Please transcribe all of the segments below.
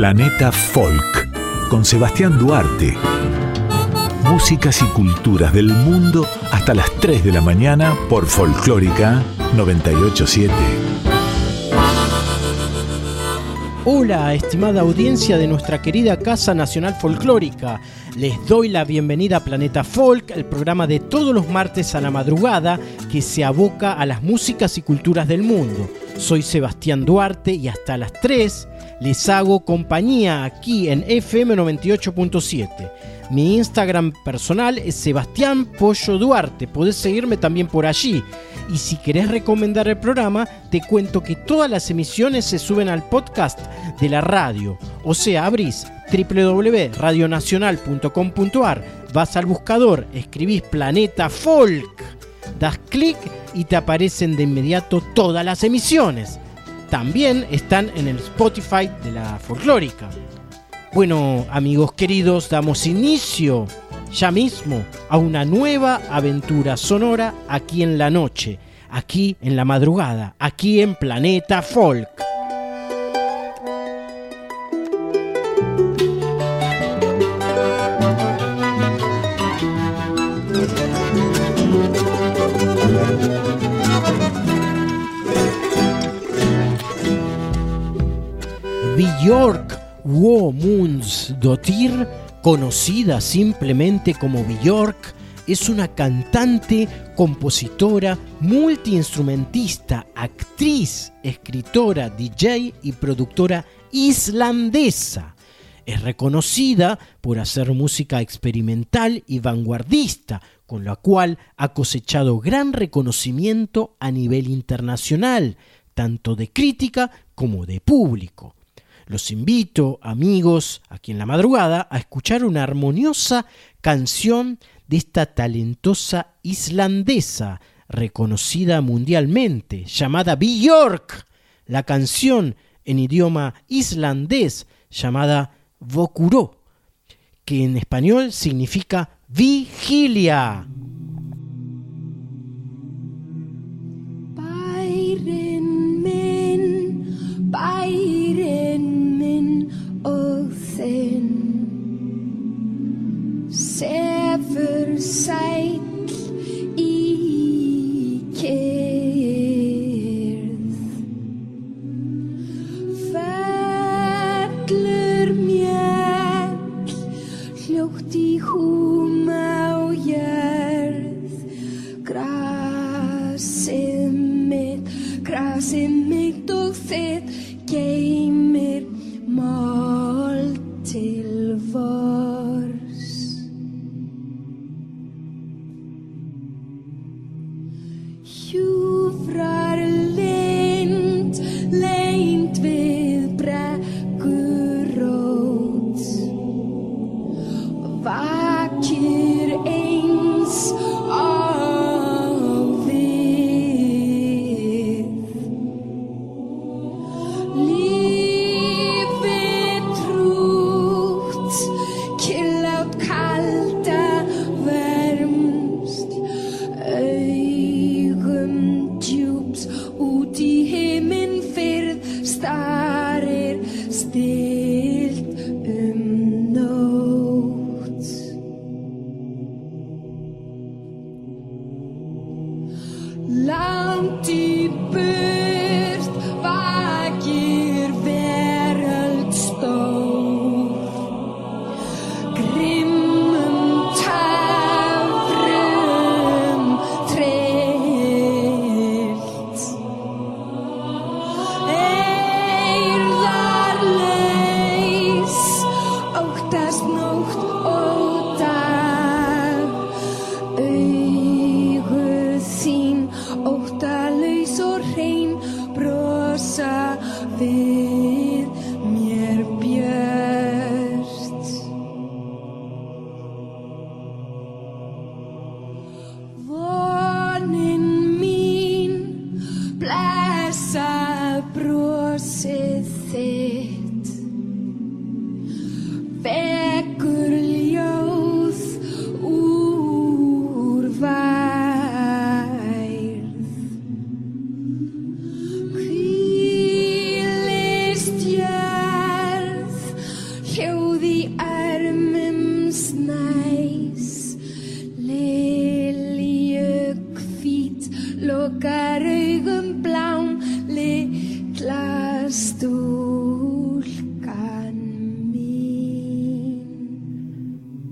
Planeta Folk con Sebastián Duarte. Músicas y culturas del mundo hasta las 3 de la mañana por Folclórica 987. Hola, estimada audiencia de nuestra querida Casa Nacional Folclórica. Les doy la bienvenida a Planeta Folk, el programa de todos los martes a la madrugada que se aboca a las músicas y culturas del mundo. Soy Sebastián Duarte y hasta las 3 les hago compañía aquí en FM 98.7. Mi Instagram personal es Sebastián Pollo Duarte. Podés seguirme también por allí. Y si querés recomendar el programa, te cuento que todas las emisiones se suben al podcast de la radio. O sea, abrís www.radionacional.com.ar, vas al buscador, escribís Planeta Folk, das clic y te aparecen de inmediato todas las emisiones. También están en el Spotify de la folclórica. Bueno, amigos queridos, damos inicio ya mismo a una nueva aventura sonora aquí en la noche, aquí en la madrugada, aquí en Planeta Folk. Björk Dotir, conocida simplemente como Björk, es una cantante, compositora, multiinstrumentista, actriz, escritora, DJ y productora islandesa. Es reconocida por hacer música experimental y vanguardista, con la cual ha cosechado gran reconocimiento a nivel internacional, tanto de crítica como de público. Los invito, amigos, aquí en la madrugada, a escuchar una armoniosa canción de esta talentosa islandesa, reconocida mundialmente, llamada Björk. La canción en idioma islandés llamada Vokuro, que en español significa vigilia. riverside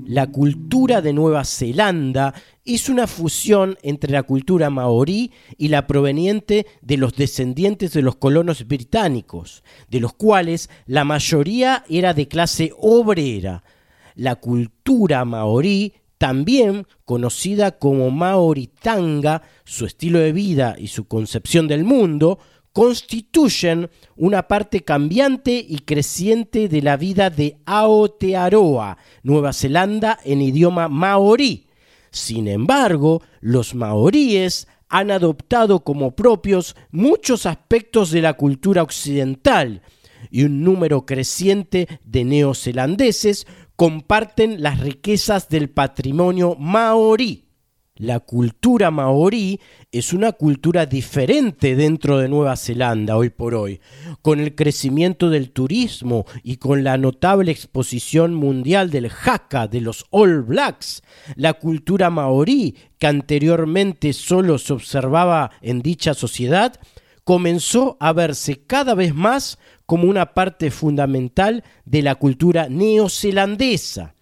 La cultura de Nueva Zelanda es una fusión entre la cultura maorí y la proveniente de los descendientes de los colonos británicos, de los cuales la mayoría era de clase obrera. La cultura maorí, también conocida como maoritanga, su estilo de vida y su concepción del mundo, constituyen una parte cambiante y creciente de la vida de Aotearoa, Nueva Zelanda en idioma maorí. Sin embargo, los maoríes han adoptado como propios muchos aspectos de la cultura occidental y un número creciente de neozelandeses comparten las riquezas del patrimonio maorí. La cultura maorí es una cultura diferente dentro de Nueva Zelanda hoy por hoy. Con el crecimiento del turismo y con la notable exposición mundial del Haka de los All Blacks, la cultura maorí, que anteriormente solo se observaba en dicha sociedad, comenzó a verse cada vez más como una parte fundamental de la cultura neozelandesa.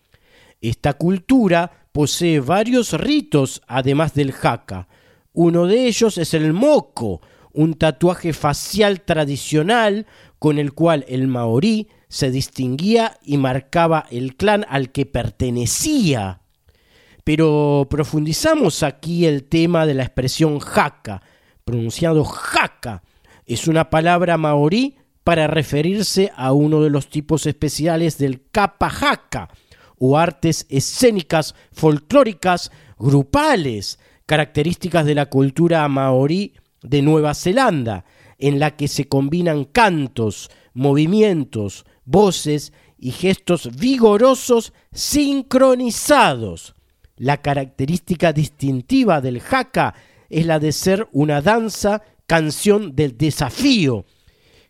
Esta cultura posee varios ritos además del haka. Uno de ellos es el moco, un tatuaje facial tradicional con el cual el maorí se distinguía y marcaba el clan al que pertenecía. Pero profundizamos aquí el tema de la expresión haka, pronunciado haka. Es una palabra maorí para referirse a uno de los tipos especiales del kapa haka, o artes escénicas folclóricas grupales, características de la cultura maorí de Nueva Zelanda, en la que se combinan cantos, movimientos, voces y gestos vigorosos sincronizados. La característica distintiva del haka es la de ser una danza canción del desafío,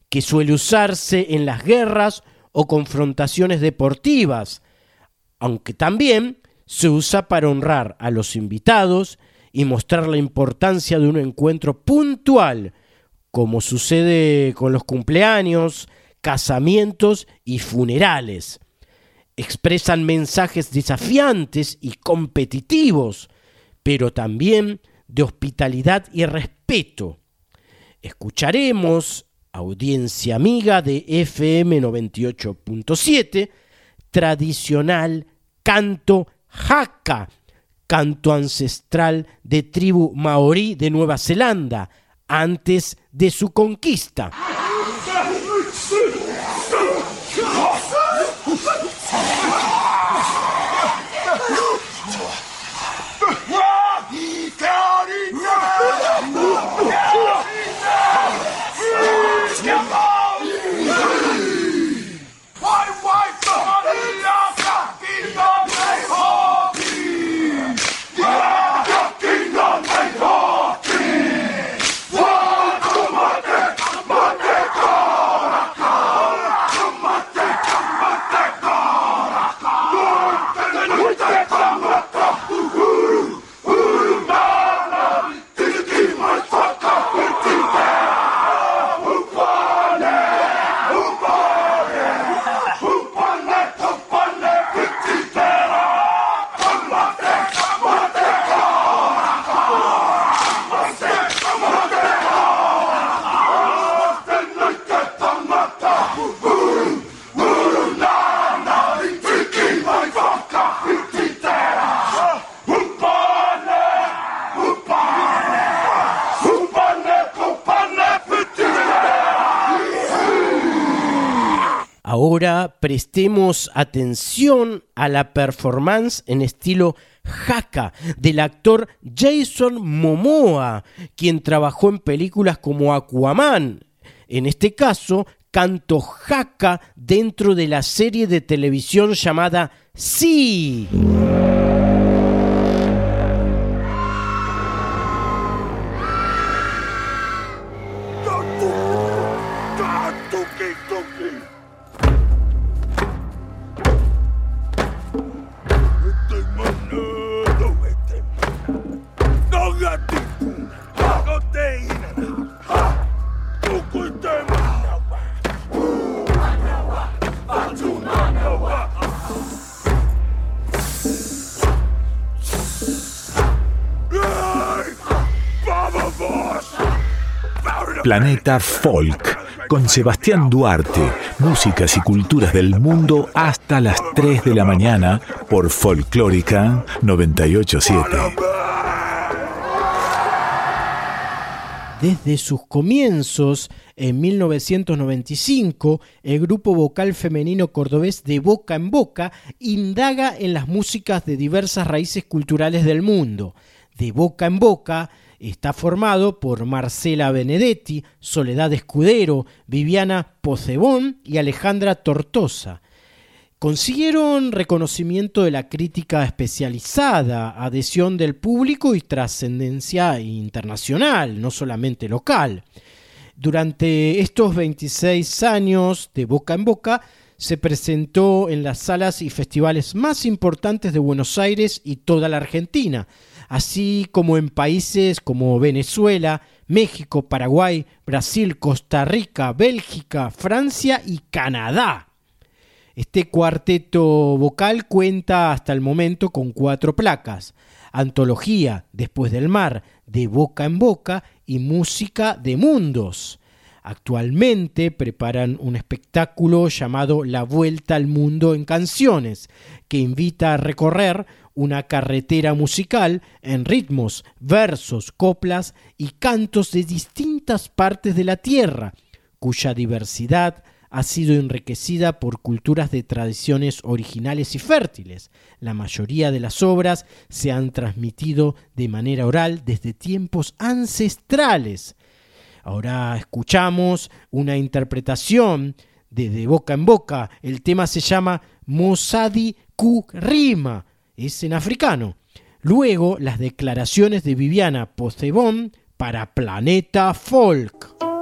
que suele usarse en las guerras o confrontaciones deportivas, aunque también se usa para honrar a los invitados y mostrar la importancia de un encuentro puntual, como sucede con los cumpleaños, casamientos y funerales. Expresan mensajes desafiantes y competitivos, pero también de hospitalidad y respeto. Escucharemos, audiencia amiga de FM 98.7, tradicional canto haka, canto ancestral de tribu maorí de Nueva Zelanda, antes de su conquista. Prestemos atención a la performance en estilo haka del actor Jason Momoa, quien trabajó en películas como Aquaman. En este caso, canto haka dentro de la serie de televisión llamada Sí. Planeta Folk con Sebastián Duarte, músicas y culturas del mundo hasta las 3 de la mañana por Folclórica 987. Desde sus comienzos, en 1995, el grupo vocal femenino cordobés de Boca en Boca indaga en las músicas de diversas raíces culturales del mundo. De Boca en Boca está formado por Marcela Benedetti, Soledad Escudero, Viviana Pocebón y Alejandra Tortosa. Consiguieron reconocimiento de la crítica especializada, adhesión del público y trascendencia internacional, no solamente local. Durante estos 26 años de boca en boca, se presentó en las salas y festivales más importantes de Buenos Aires y toda la Argentina, así como en países como Venezuela, México, Paraguay, Brasil, Costa Rica, Bélgica, Francia y Canadá. Este cuarteto vocal cuenta hasta el momento con cuatro placas. Antología Después del Mar, de Boca en Boca y Música de Mundos. Actualmente preparan un espectáculo llamado La Vuelta al Mundo en Canciones, que invita a recorrer una carretera musical en ritmos, versos, coplas y cantos de distintas partes de la Tierra, cuya diversidad ha sido enriquecida por culturas de tradiciones originales y fértiles. La mayoría de las obras se han transmitido de manera oral desde tiempos ancestrales. Ahora escuchamos una interpretación de, boca en boca. El tema se llama Mosadi Ku Rima, es en africano. Luego las declaraciones de Viviana Postebón para Planeta Folk.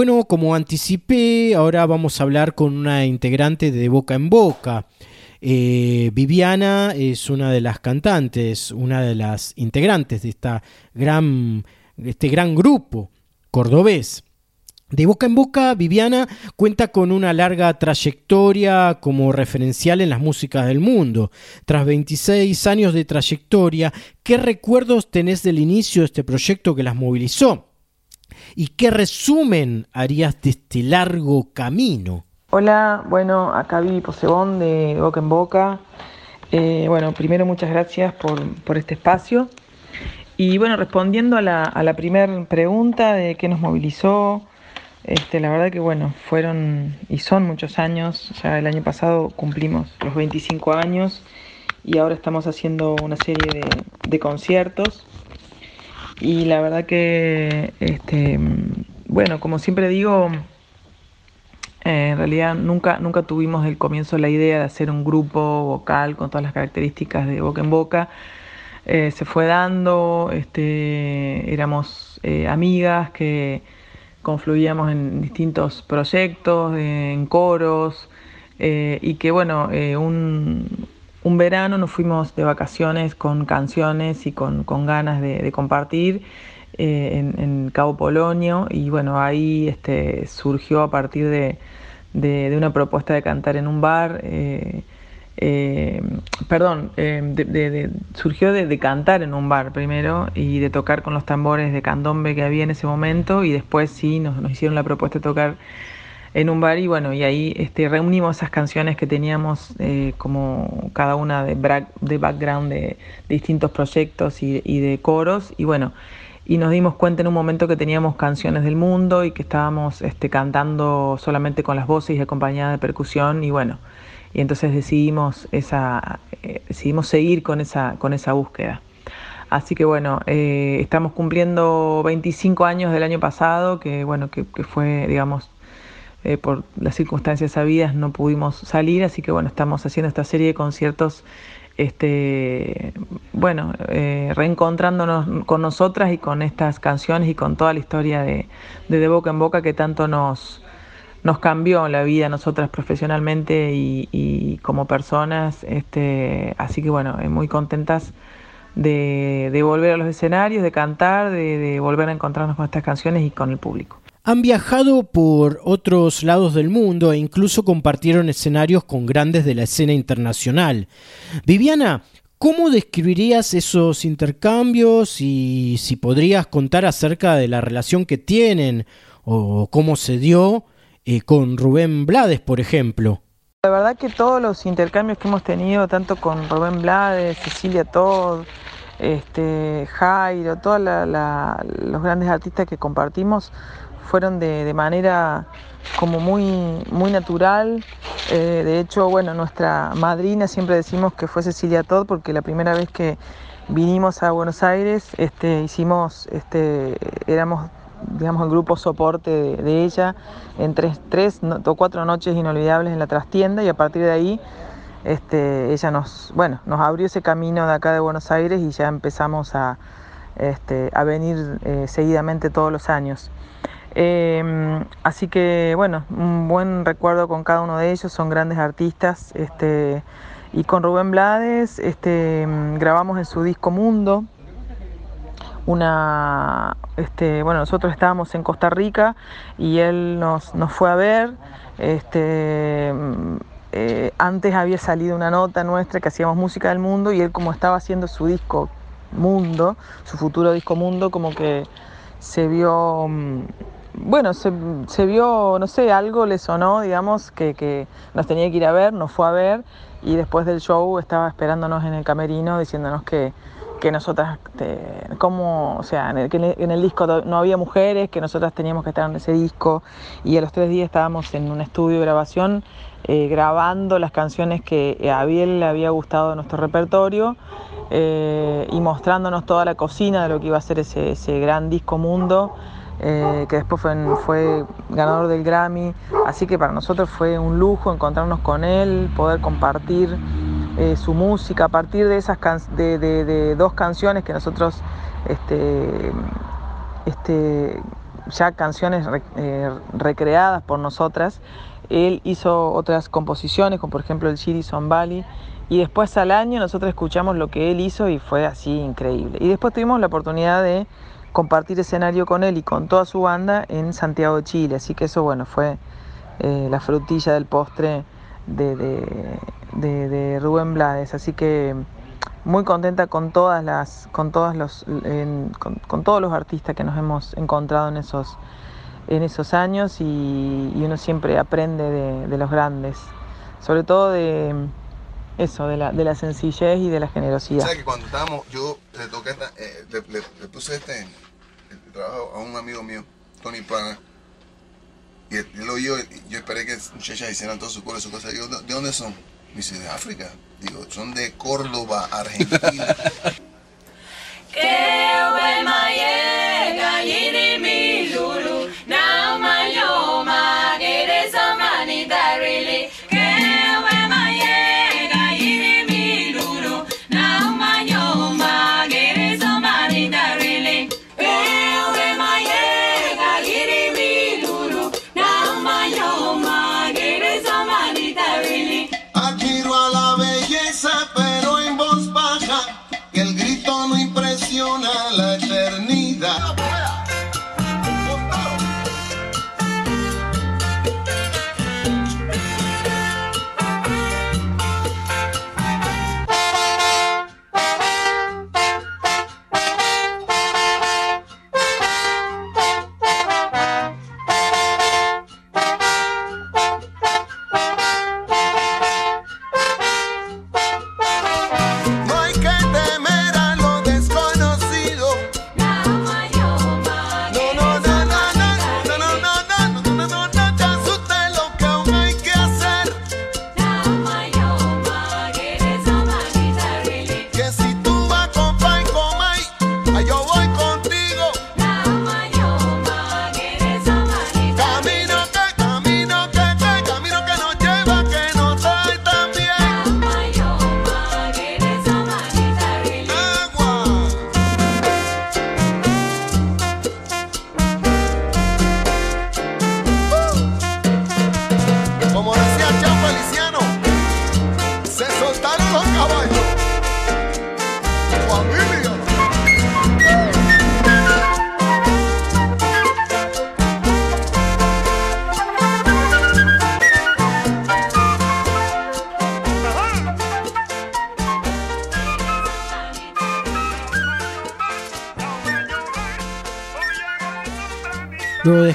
Bueno, como anticipé, ahora vamos a hablar con una integrante de Boca en Boca. Eh, Viviana es una de las cantantes, una de las integrantes de esta gran, este gran grupo cordobés. De boca en boca, Viviana cuenta con una larga trayectoria como referencial en las músicas del mundo. Tras 26 años de trayectoria, ¿qué recuerdos tenés del inicio de este proyecto que las movilizó? ¿Y qué resumen harías de este largo camino? Hola, bueno, acá Vivi Posebón de Boca en Boca. Eh, bueno, primero muchas gracias por, por, este espacio. Y bueno, respondiendo a la, a la primera pregunta de qué nos movilizó, este, la verdad que bueno, fueron y son muchos años. Ya el año pasado cumplimos los 25 años y ahora estamos haciendo una serie de, de conciertos. Y la verdad que, este, bueno, como siempre digo, eh, en realidad nunca, nunca tuvimos el comienzo la idea de hacer un grupo vocal con todas las características de boca en boca. Eh, se fue dando, este, éramos eh, amigas que confluíamos en distintos proyectos, en coros, y que bueno, un, un, verano nos fuimos de vacaciones con canciones y con, con ganas de, compartir. En, en, Cabo Polonio y bueno, ahí este, surgió a partir de, de, una propuesta de cantar en un bar, eh, eh, perdón, eh, surgió de, cantar en un bar primero y de tocar con los tambores de candombe que había en ese momento y después sí nos, nos hicieron la propuesta de tocar en un bar y bueno, y ahí este, reunimos esas canciones que teníamos eh, como cada una de, de background de, de distintos proyectos y, de coros y bueno, y nos dimos cuenta en un momento que teníamos canciones del mundo y que estábamos este, cantando solamente con las voces y acompañada de percusión y bueno, y entonces decidimos, esa, eh, decidimos seguir con esa, con esa búsqueda. Así que bueno, eh, estamos cumpliendo 25 años del año pasado, que bueno, que fue, digamos, eh, por las circunstancias sabidas no pudimos salir, así que bueno, estamos haciendo esta serie de conciertos este, bueno, eh, reencontrándonos con nosotras y con estas canciones y con toda la historia de, de, boca en boca que tanto nos, nos cambió la vida nosotras profesionalmente y, como personas. Este, así que bueno, muy contentas de, de, volver a los escenarios, de cantar, de, de volver a encontrarnos con estas canciones y con el público. Han viajado por otros lados del mundo e incluso compartieron escenarios con grandes de la escena internacional. Viviana, ¿cómo describirías esos intercambios y si podrías contar acerca de la relación que tienen o cómo se dio eh, con Rubén Blades, por ejemplo? La verdad que todos los intercambios que hemos tenido, tanto con Rubén Blades, Cecilia Todd, este, Jairo, todos los grandes artistas que compartimos, fueron de, de manera como muy, muy natural. Eh, de hecho, bueno, nuestra madrina siempre decimos que fue Cecilia Todd porque la primera vez que vinimos a Buenos Aires este, hicimos, este, éramos digamos el grupo soporte de, ella en tres, tres cuatro noches inolvidables en la trastienda y a partir de ahí este, ella nos, bueno, nos abrió ese camino de acá de Buenos Aires y ya empezamos a, este, a venir eh, seguidamente todos los años. Eh, así que bueno, un buen recuerdo con cada uno de ellos, son grandes artistas. Este, y con Rubén Blades este, grabamos en su disco Mundo. Una, este, bueno, nosotros estábamos en Costa Rica y él nos, nos fue a ver. Este, eh, antes había salido una nota nuestra que hacíamos música del mundo y él como estaba haciendo su disco Mundo, su futuro disco Mundo, como que se vio bueno, se, vio, no sé, algo le sonó, digamos, que, que, nos tenía que ir a ver, nos fue a ver y después del show estaba esperándonos en el camerino diciéndonos que, que nosotras, te, como, o sea, que en el disco no había mujeres, que nosotras teníamos que estar en ese disco y a los tres días estábamos en un estudio de grabación eh, grabando las canciones que a Biel le había gustado de nuestro repertorio eh, y mostrándonos toda la cocina de lo que iba a ser ese, ese gran disco mundo eh, que después fue, ganador del Grammy. Así que para nosotros fue un lujo encontrarnos con él, poder compartir eh, su música a partir de esas de, de, dos canciones que nosotros este, este, ya canciones eh, recreadas por nosotras. Él hizo otras composiciones, como por ejemplo el Chiri Son Valley, y después al año nosotros escuchamos lo que él hizo y fue así increíble. Y después tuvimos la oportunidad de compartir escenario con él y con toda su banda en Santiago de Chile, así que eso bueno, fue eh, la frutilla del postre de, de, Rubén Blades, así que muy contenta con todas las, con todas los, con, todos los artistas que nos hemos encontrado en esos, en esos años y, uno siempre aprende de, los grandes, sobre todo de eso, de la, de la sencillez y de la generosidad. O que cuando estábamos, yo le toqué, eh, le, puse este trabajo a un amigo mío, Tony Pana, y él lo oyó, yo esperé que muchachas hicieran todo su coro, su cosa. Digo, ¿de dónde son? Me dice, de África. Digo, son de Córdoba, Argentina.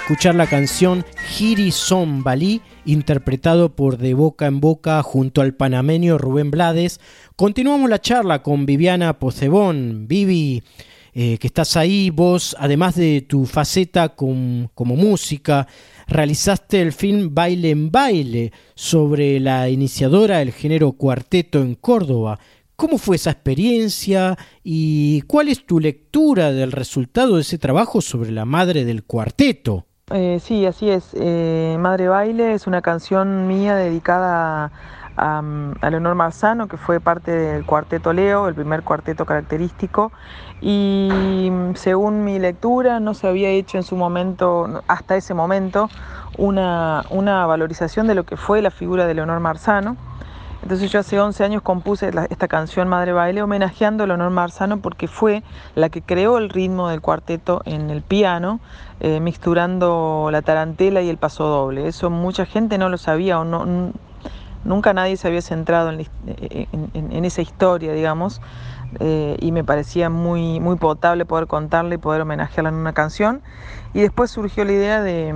escuchar la canción Giri Son interpretado por De Boca en Boca junto al panameño Rubén Blades. Continuamos la charla con Viviana Pocebón. Vivi, eh, que estás ahí, vos, además de tu faceta como música, realizaste el film Baile en Baile sobre la iniciadora del género cuarteto en Córdoba. ¿Cómo fue esa experiencia y cuál es tu lectura del resultado de ese trabajo sobre la madre del cuarteto? Eh, sí, así es. Eh, Madre Baile es una canción mía dedicada a, a, Leonor Marzano, que fue parte del cuarteto Leo, el primer cuarteto característico. Y según mi lectura, no se había hecho en su momento, hasta ese momento, una, una valorización de lo que fue la figura de Leonor Marzano. Entonces yo hace 11 años compuse esta canción Madre Baile homenajeando a Leonor Marzano porque fue la que creó el ritmo del cuarteto en el piano, eh, mixturando la tarantela y el paso doble. Eso mucha gente no lo sabía o no, nunca nadie se había centrado en, esa historia, digamos, eh, y me parecía muy, muy potable poder contarla y poder homenajearla en una canción. Y después surgió la idea de,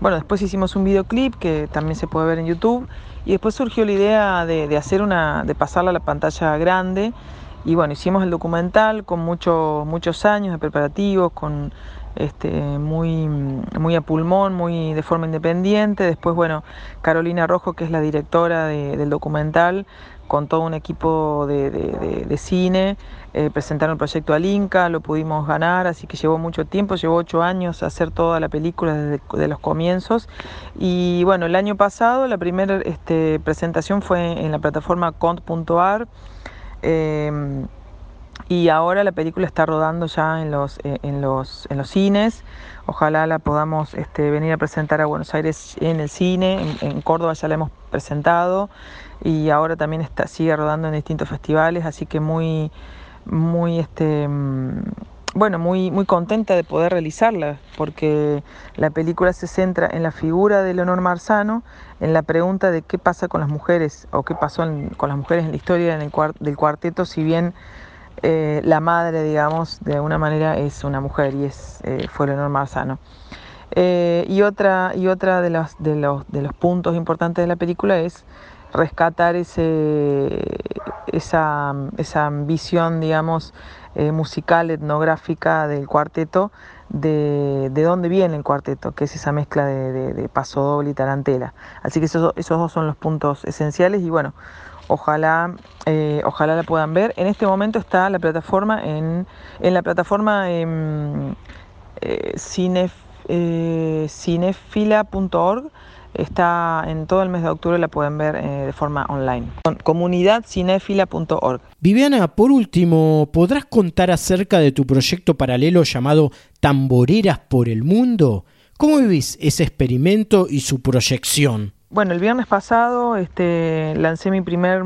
bueno, después hicimos un videoclip que también se puede ver en YouTube y después surgió la idea de, hacer una, de pasarla a la pantalla grande. Y bueno, hicimos el documental con muchos muchos años de preparativos, con este, muy, muy a pulmón, muy de forma independiente. Después, bueno, Carolina Rojo, que es la directora del documental, con todo un equipo de, cine, eh, presentaron el proyecto al Inca, lo pudimos ganar, así que llevó mucho tiempo, llevó ocho años hacer toda la película desde los comienzos. Y bueno, el año pasado la primera este, presentación fue en la plataforma cont.ar. Eh, y ahora la película está rodando ya en los, eh, en los, en los cines. Ojalá la podamos este, venir a presentar a Buenos Aires en el cine, en, en Córdoba ya la hemos presentado y ahora también está, sigue rodando en distintos festivales, así que muy, muy este, mm, bueno, muy, muy contenta de poder realizarla, porque la película se centra en la figura de Leonor Marzano, en la pregunta de qué pasa con las mujeres o qué pasó con las mujeres en la historia del cuarteto, si bien eh, la madre, digamos, de alguna manera es una mujer y es, eh, fue Leonor Marzano. Eh, y otra, y otra de, los, de, los, de los puntos importantes de la película es rescatar ese, esa, esa visión, digamos, eh, musical, etnográfica del cuarteto, de, de, dónde viene el cuarteto, que es esa mezcla de, de, paso doble y tarantela. Así que esos, esos, dos son los puntos esenciales y bueno, ojalá, eh, ojalá la puedan ver. En este momento está la plataforma en, en la plataforma cinef, eh, cinefila.org Está en todo el mes de octubre, la pueden ver eh, de forma online. Comunidadcinefila.org. Viviana, por último, ¿podrás contar acerca de tu proyecto paralelo llamado Tamboreras por el Mundo? ¿Cómo vivís ese experimento y su proyección? Bueno, el viernes pasado este, lancé mi primer,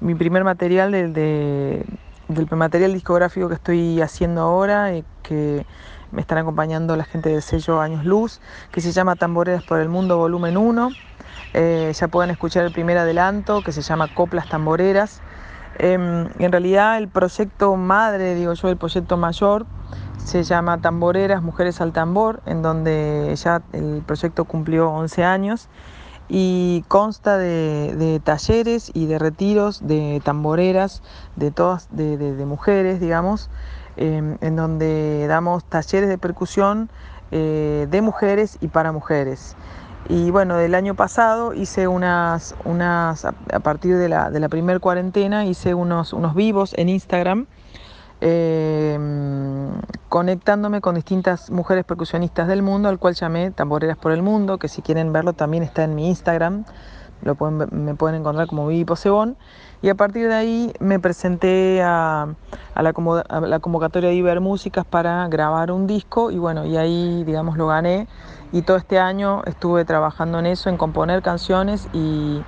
mi primer material de, de, del material discográfico que estoy haciendo ahora, eh, que me están acompañando la gente del sello Años Luz, que se llama Tamboreras por el Mundo Volumen 1. Eh, ya pueden escuchar el primer adelanto que se llama Coplas Tamboreras. Eh, en realidad el proyecto madre, digo yo, el proyecto mayor, se llama Tamboreras Mujeres al Tambor, en donde ya el proyecto cumplió 11 años y consta de, de talleres y de retiros de tamboreras de todas de, de, de mujeres, digamos, eh, en donde damos talleres de percusión eh, de mujeres y para mujeres. Y bueno, del año pasado hice unas, unas a partir de la, de la primer cuarentena, hice unos, unos vivos en Instagram, eh, conectándome con distintas mujeres percusionistas del mundo, al cual llamé Tamboreras por el Mundo, que si quieren verlo también está en mi Instagram, lo pueden, me pueden encontrar como Vivi Posebón. Y a partir de ahí me presenté a, a, la, a, la, convocatoria de Iber Músicas para grabar un disco y bueno, y ahí digamos lo gané. Y todo este año estuve trabajando en eso, en componer canciones y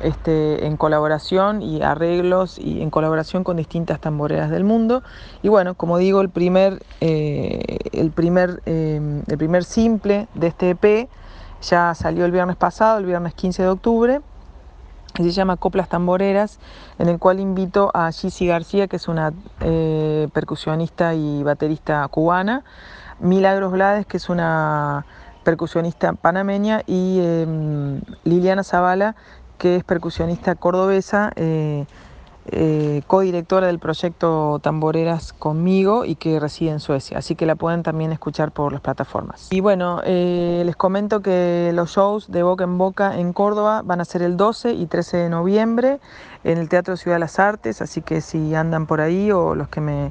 este, en colaboración y arreglos y en colaboración con distintas tamboreras del mundo. Y bueno, como digo, el primer, eh, el primer, eh, el primer simple de este EP ya salió el viernes pasado, el viernes 15 de octubre que se llama Coplas Tamboreras, en el cual invito a Gizzy García, que es una eh, percusionista y baterista cubana, Milagros Blades, que es una percusionista panameña, y eh, Liliana Zavala, que es percusionista cordobesa. Eh, eh, codirectora del proyecto Tamboreras conmigo y que reside en Suecia, así que la pueden también escuchar por las plataformas. Y bueno, eh, les comento que los shows de Boca en Boca en Córdoba van a ser el 12 y 13 de noviembre en el Teatro Ciudad de las Artes, así que si andan por ahí o los que me,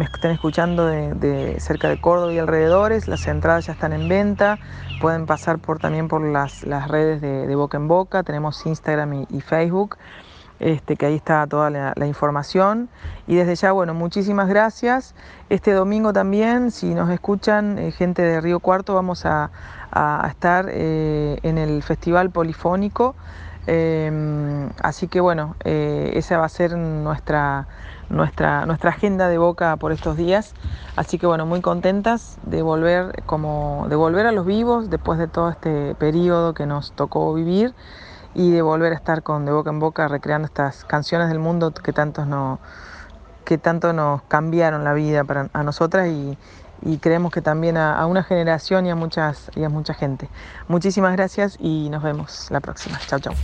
estén escuchando de, cerca de Córdoba y alrededores, las entradas ya están en venta, pueden pasar por, también por las, redes de, Boca en Boca, tenemos Instagram y Facebook este, que ahí está toda la, información. Y desde ya, bueno, muchísimas gracias. Este domingo también, si nos escuchan eh, gente de Río Cuarto, vamos a, a estar eh, en el Festival Polifónico. Eh, así que bueno, eh, esa va a ser nuestra, nuestra, nuestra agenda de boca por estos días. Así que bueno, muy contentas de volver, como, de volver a los vivos después de todo este periodo que nos tocó vivir y de volver a estar con De Boca en Boca recreando estas canciones del mundo que, tantos no, que tanto nos cambiaron la vida para, a nosotras y, y creemos que también a, a, una generación y a, muchas, y a mucha gente. Muchísimas gracias y nos vemos la próxima. Chao, chao.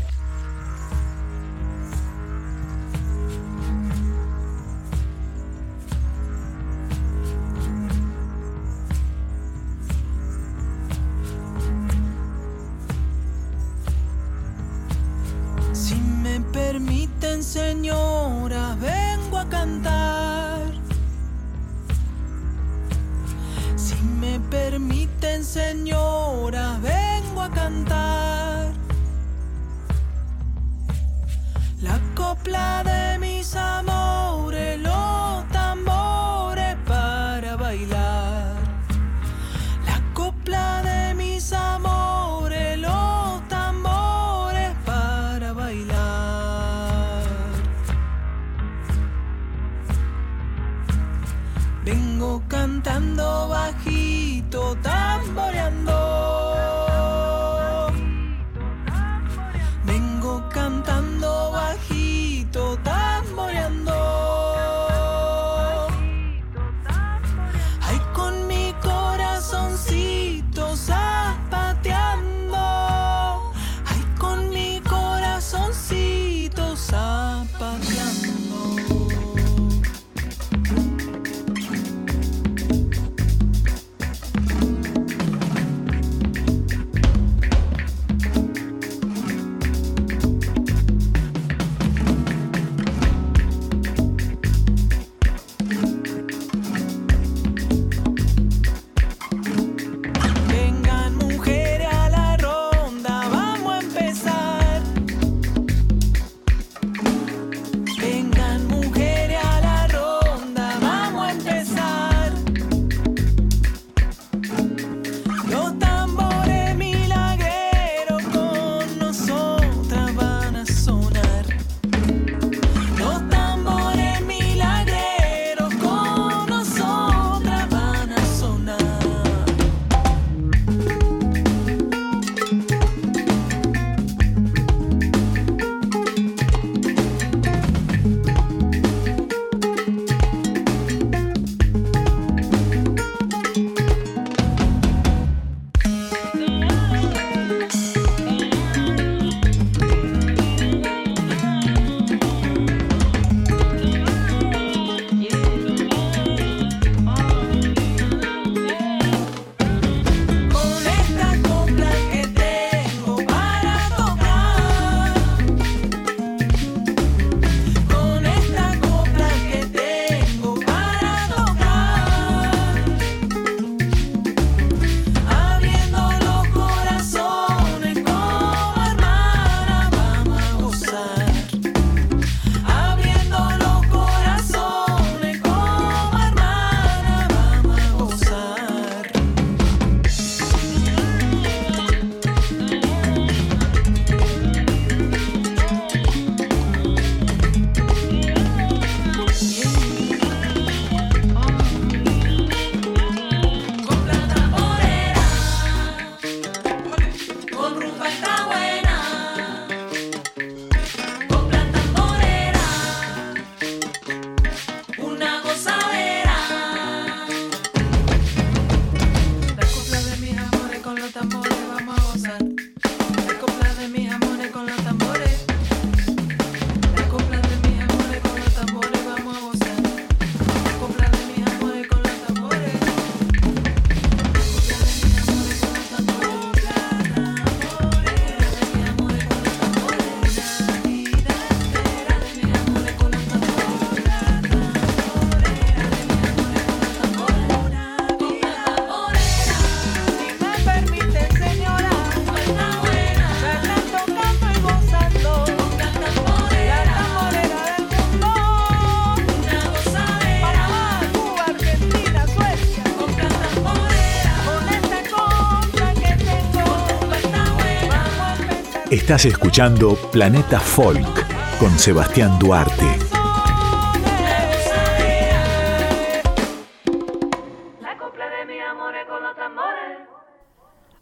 Estás escuchando Planeta Folk con Sebastián Duarte.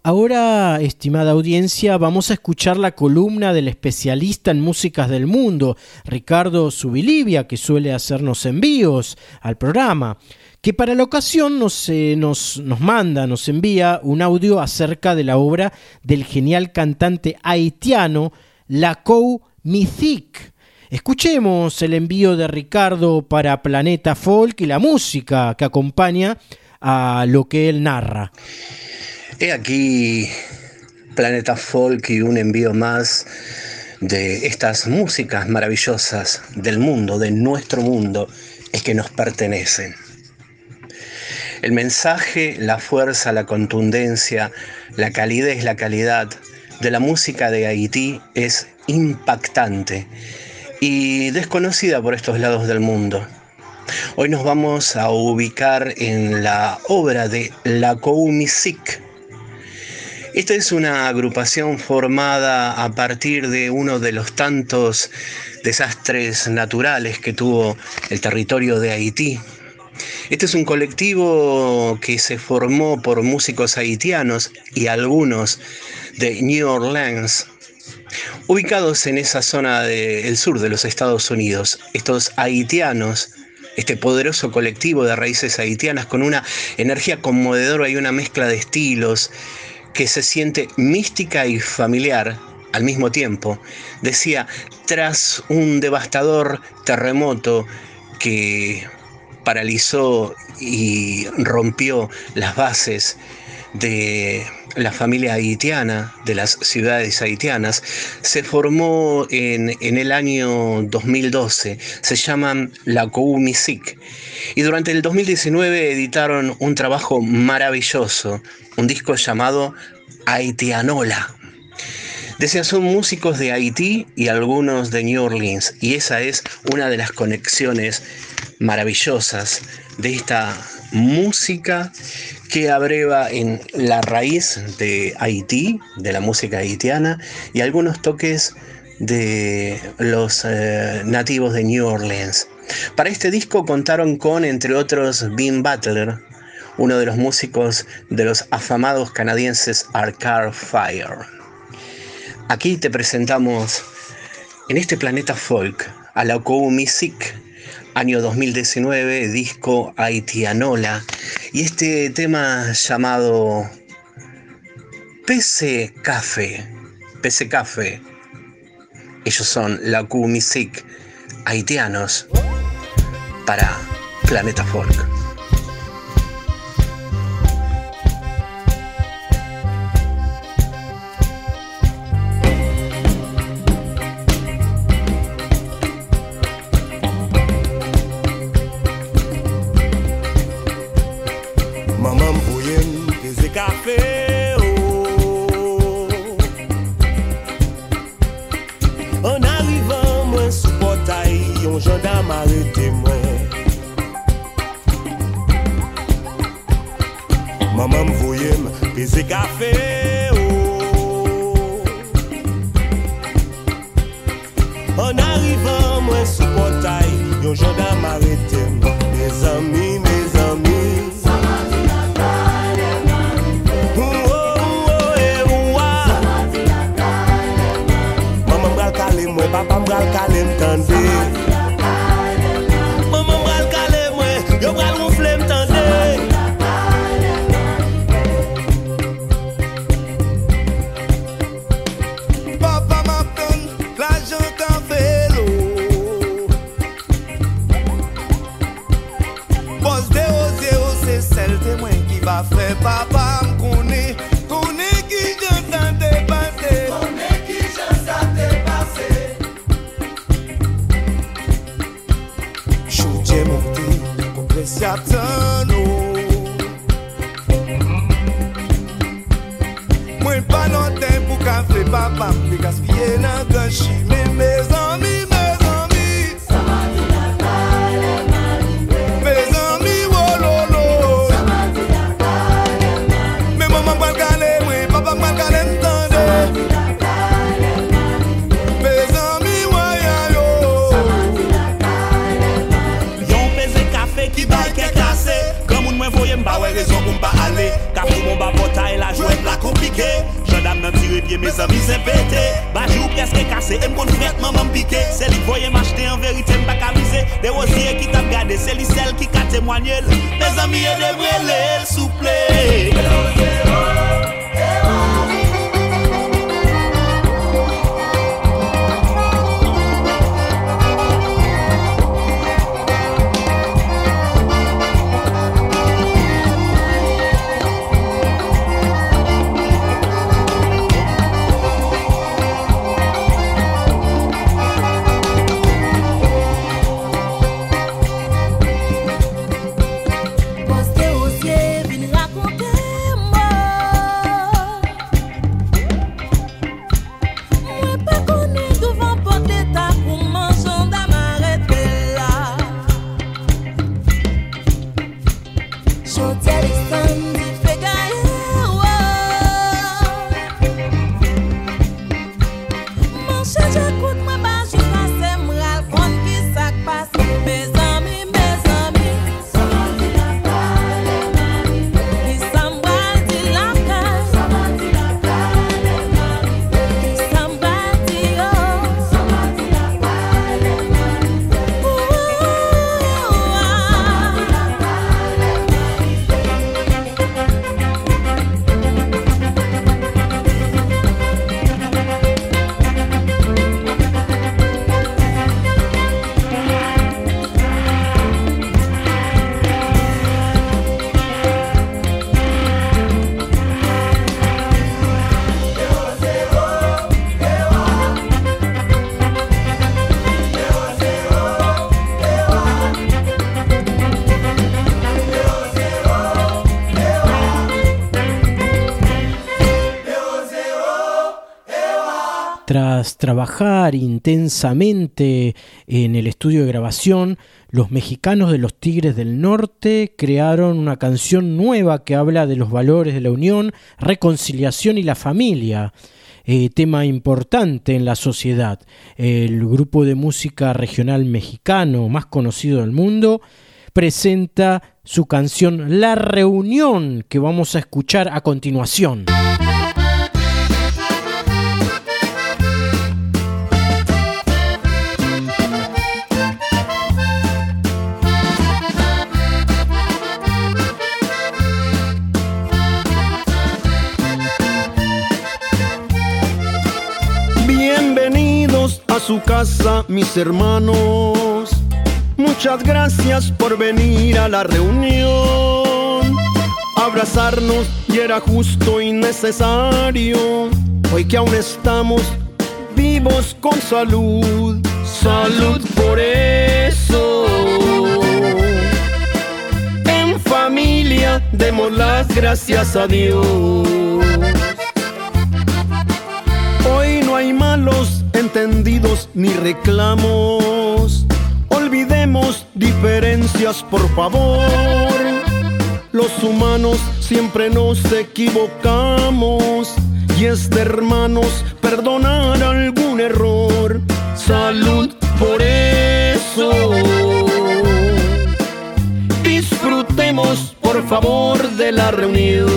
Ahora, estimada audiencia, vamos a escuchar la columna del especialista en músicas del mundo, Ricardo Subilivia, que suele hacernos envíos al programa, que para la ocasión nos, eh, nos, nos manda, nos envía un audio acerca de la obra del genial cantante haitiano Lacou Mythique. Escuchemos el envío de Ricardo para Planeta Folk y la música que acompaña a lo que él narra. He aquí Planeta Folk y un envío más de estas músicas maravillosas del mundo, de nuestro mundo, es que nos pertenecen. El mensaje, la fuerza, la contundencia, la calidez, la calidad de la música de Haití es impactante y desconocida por estos lados del mundo. Hoy nos vamos a ubicar en la obra de La Musique. Esta es una agrupación formada a partir de uno de los tantos desastres naturales que tuvo el territorio de Haití. Este es un colectivo que se formó por músicos haitianos y algunos de New Orleans, ubicados en esa zona del sur de los Estados Unidos. Estos haitianos, este poderoso colectivo de raíces haitianas con una energía conmovedora y una mezcla de estilos que se siente mística y familiar al mismo tiempo. Decía, tras un devastador terremoto que paralizó y rompió las bases de la familia haitiana, de las ciudades haitianas, se formó en, en el año 2012, se llaman la Music y durante el 2019 editaron un trabajo maravilloso, un disco llamado Haitianola. Decían, son músicos de Haití y algunos de New Orleans, y esa es una de las conexiones maravillosas de esta música que abreva en la raíz de Haití, de la música haitiana, y algunos toques de los eh, nativos de New Orleans. Para este disco contaron con, entre otros, Bean Butler, uno de los músicos de los afamados canadienses Arcade Fire. Aquí te presentamos en este planeta folk a la Okou Music, año 2019, disco Haitianola, y este tema llamado PC Café. PC Café. Ellos son la Q Music haitianos para Planeta Folk. Tras trabajar intensamente en el estudio de grabación, los mexicanos de los Tigres del Norte crearon una canción nueva que habla de los valores de la unión, reconciliación y la familia. eh, tema importante en la sociedad. El grupo de música regional mexicano más conocido del mundo presenta su canción La Reunión que vamos a escuchar a continuación. Su casa, mis hermanos. Muchas gracias por venir a la reunión. Abrazarnos y era justo y necesario. Hoy que aún estamos vivos con salud. Salud por eso. En familia demos las gracias a Dios. Hoy no hay malos entendidos ni reclamos. Olvidemos diferencias, por favor. Los humanos siempre nos equivocamos y es de hermanos perdonar algún error. Salud por eso. Disfrutemos, por favor, de la reunión.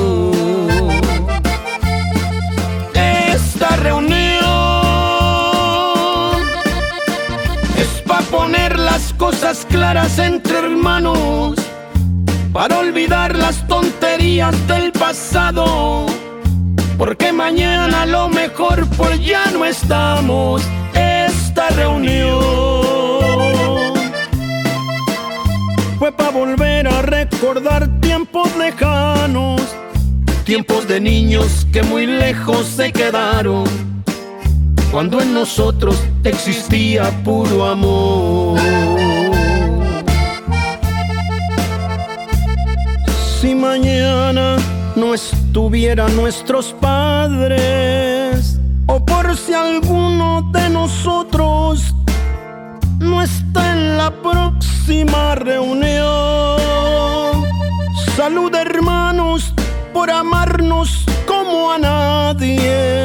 Esta reunión poner las cosas claras entre hermanos, para olvidar las tonterías del pasado, porque mañana lo mejor pues ya no estamos. Esta reunión fue para volver a recordar tiempos lejanos tiempos de niños que muy lejos se quedaron, cuando en nosotros existía puro amor. Si mañana no estuvieran nuestros padres, o por si alguno de nosotros no está en la próxima reunión. Salud hermanos por amarnos como a nadie.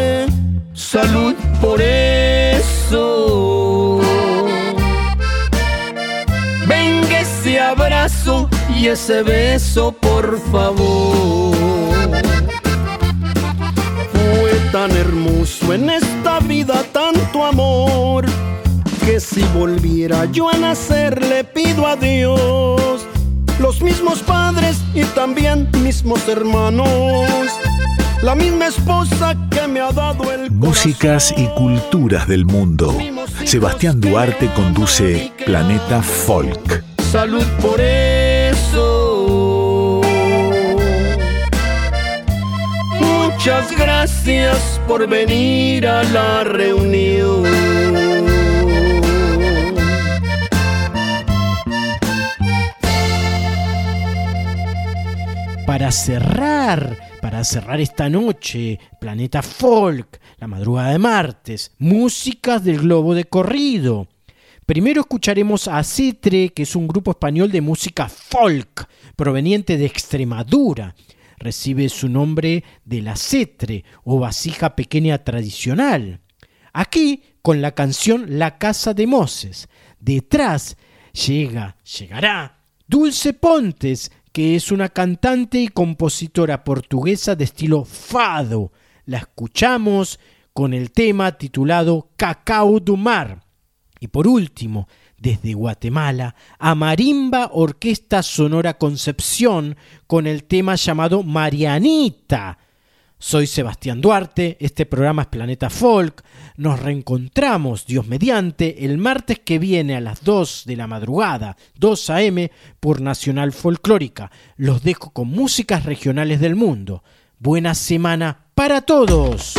Salud por eso. Venga ese abrazo y ese beso, por favor. Fue tan hermoso en esta vida tanto amor que si volviera yo a nacer le pido a Dios los mismos padres y también mismos hermanos. La misma esposa que me ha dado el Músicas y culturas del mundo. Sebastián Duarte conduce Planeta Folk. Salud por eso. Muchas gracias por venir a la reunión. para cerrar, para cerrar esta noche, Planeta Folk, la madrugada de martes, músicas del globo de corrido. Primero escucharemos a Cetre, que es un grupo español de música folk, proveniente de Extremadura. Recibe su nombre de la cetre o vasija pequeña tradicional. Aquí con la canción La Casa de Moses. Detrás llega, llegará Dulce Pontes, que es una cantante y compositora portuguesa de estilo fado. La escuchamos con el tema titulado Cacao do Mar. Y por último, desde Guatemala, a Marimba Orquesta Sonora Concepción con el tema llamado Marianita. Soy Sebastián Duarte, este programa es Planeta Folk. Nos reencontramos, Dios mediante, el martes que viene a las 2 de la madrugada, 2 a.m., por Nacional Folclórica. Los dejo con músicas regionales del mundo. Buena semana para todos.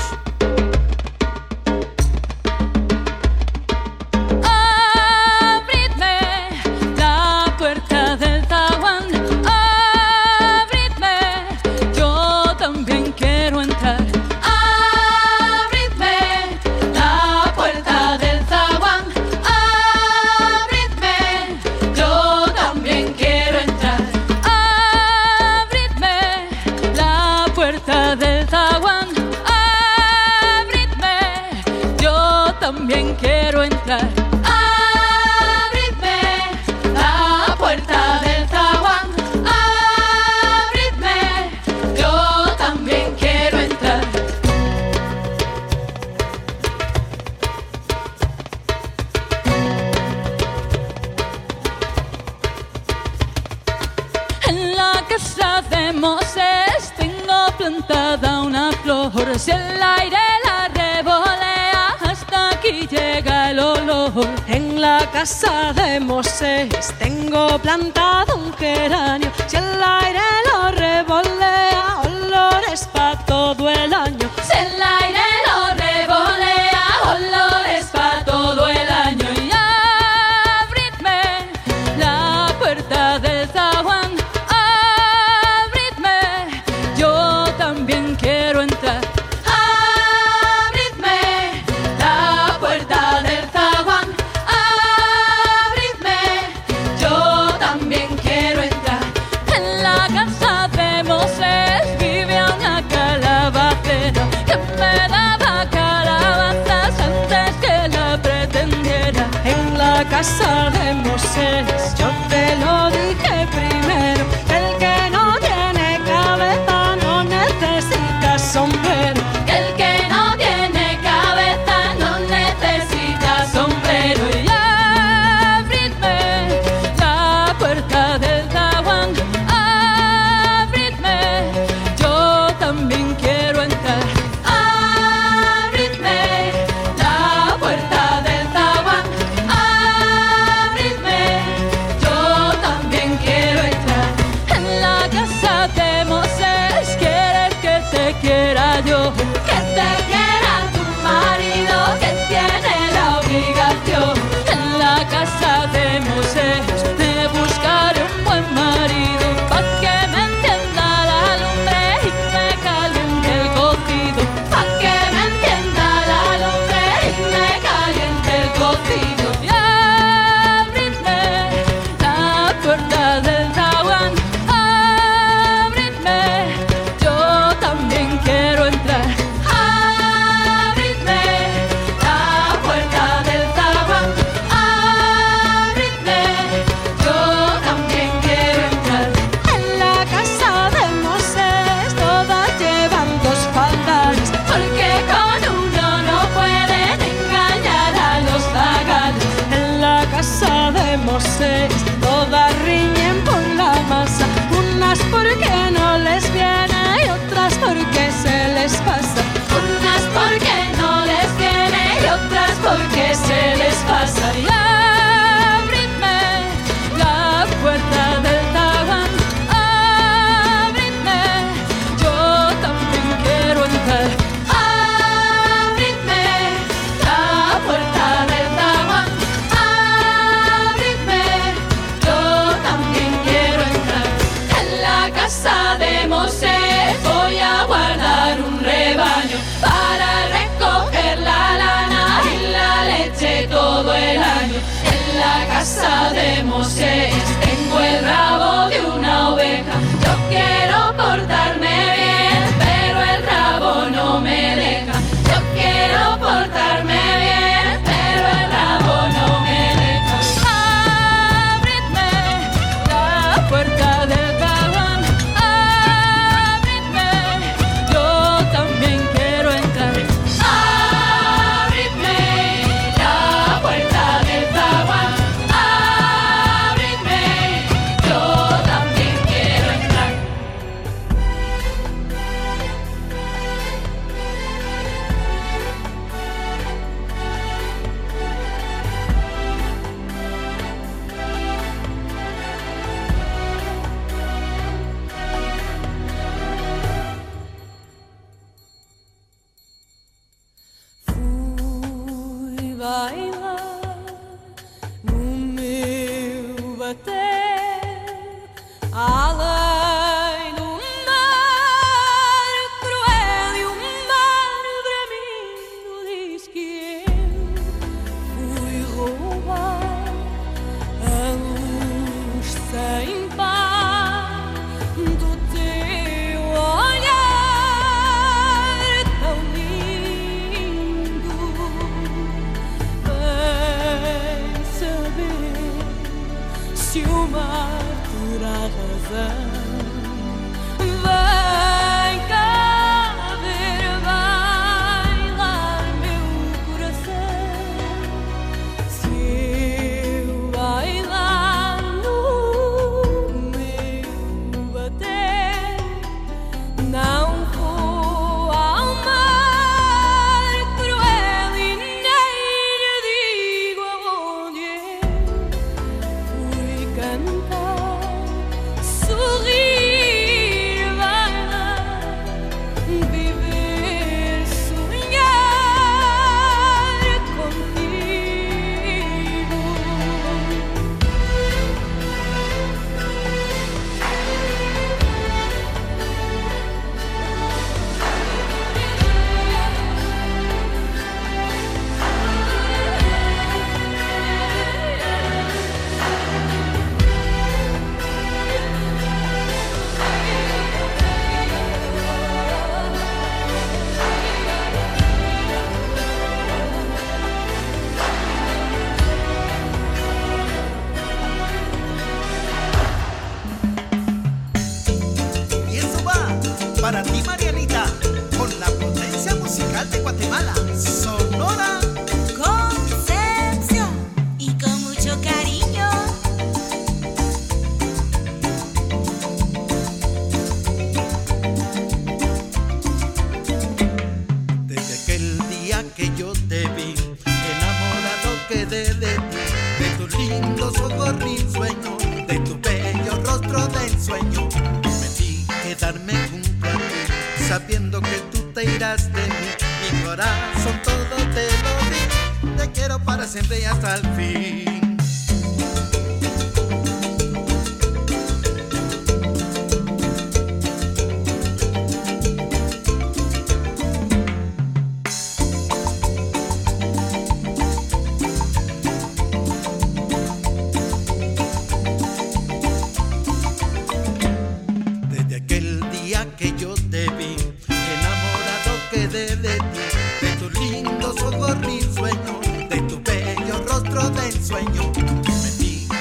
plantada una flor, si el aire la revolea hasta aquí llega el olor. En la casa de Moisés tengo plantado un geranio, si el aire lo revolea, olores para todo el año. Si el aire casaremos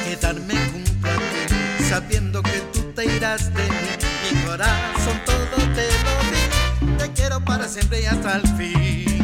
Quedarme junto a ti, sabiendo que tú te irás de mí. Mi corazón todo te lo te quiero para siempre y hasta el fin.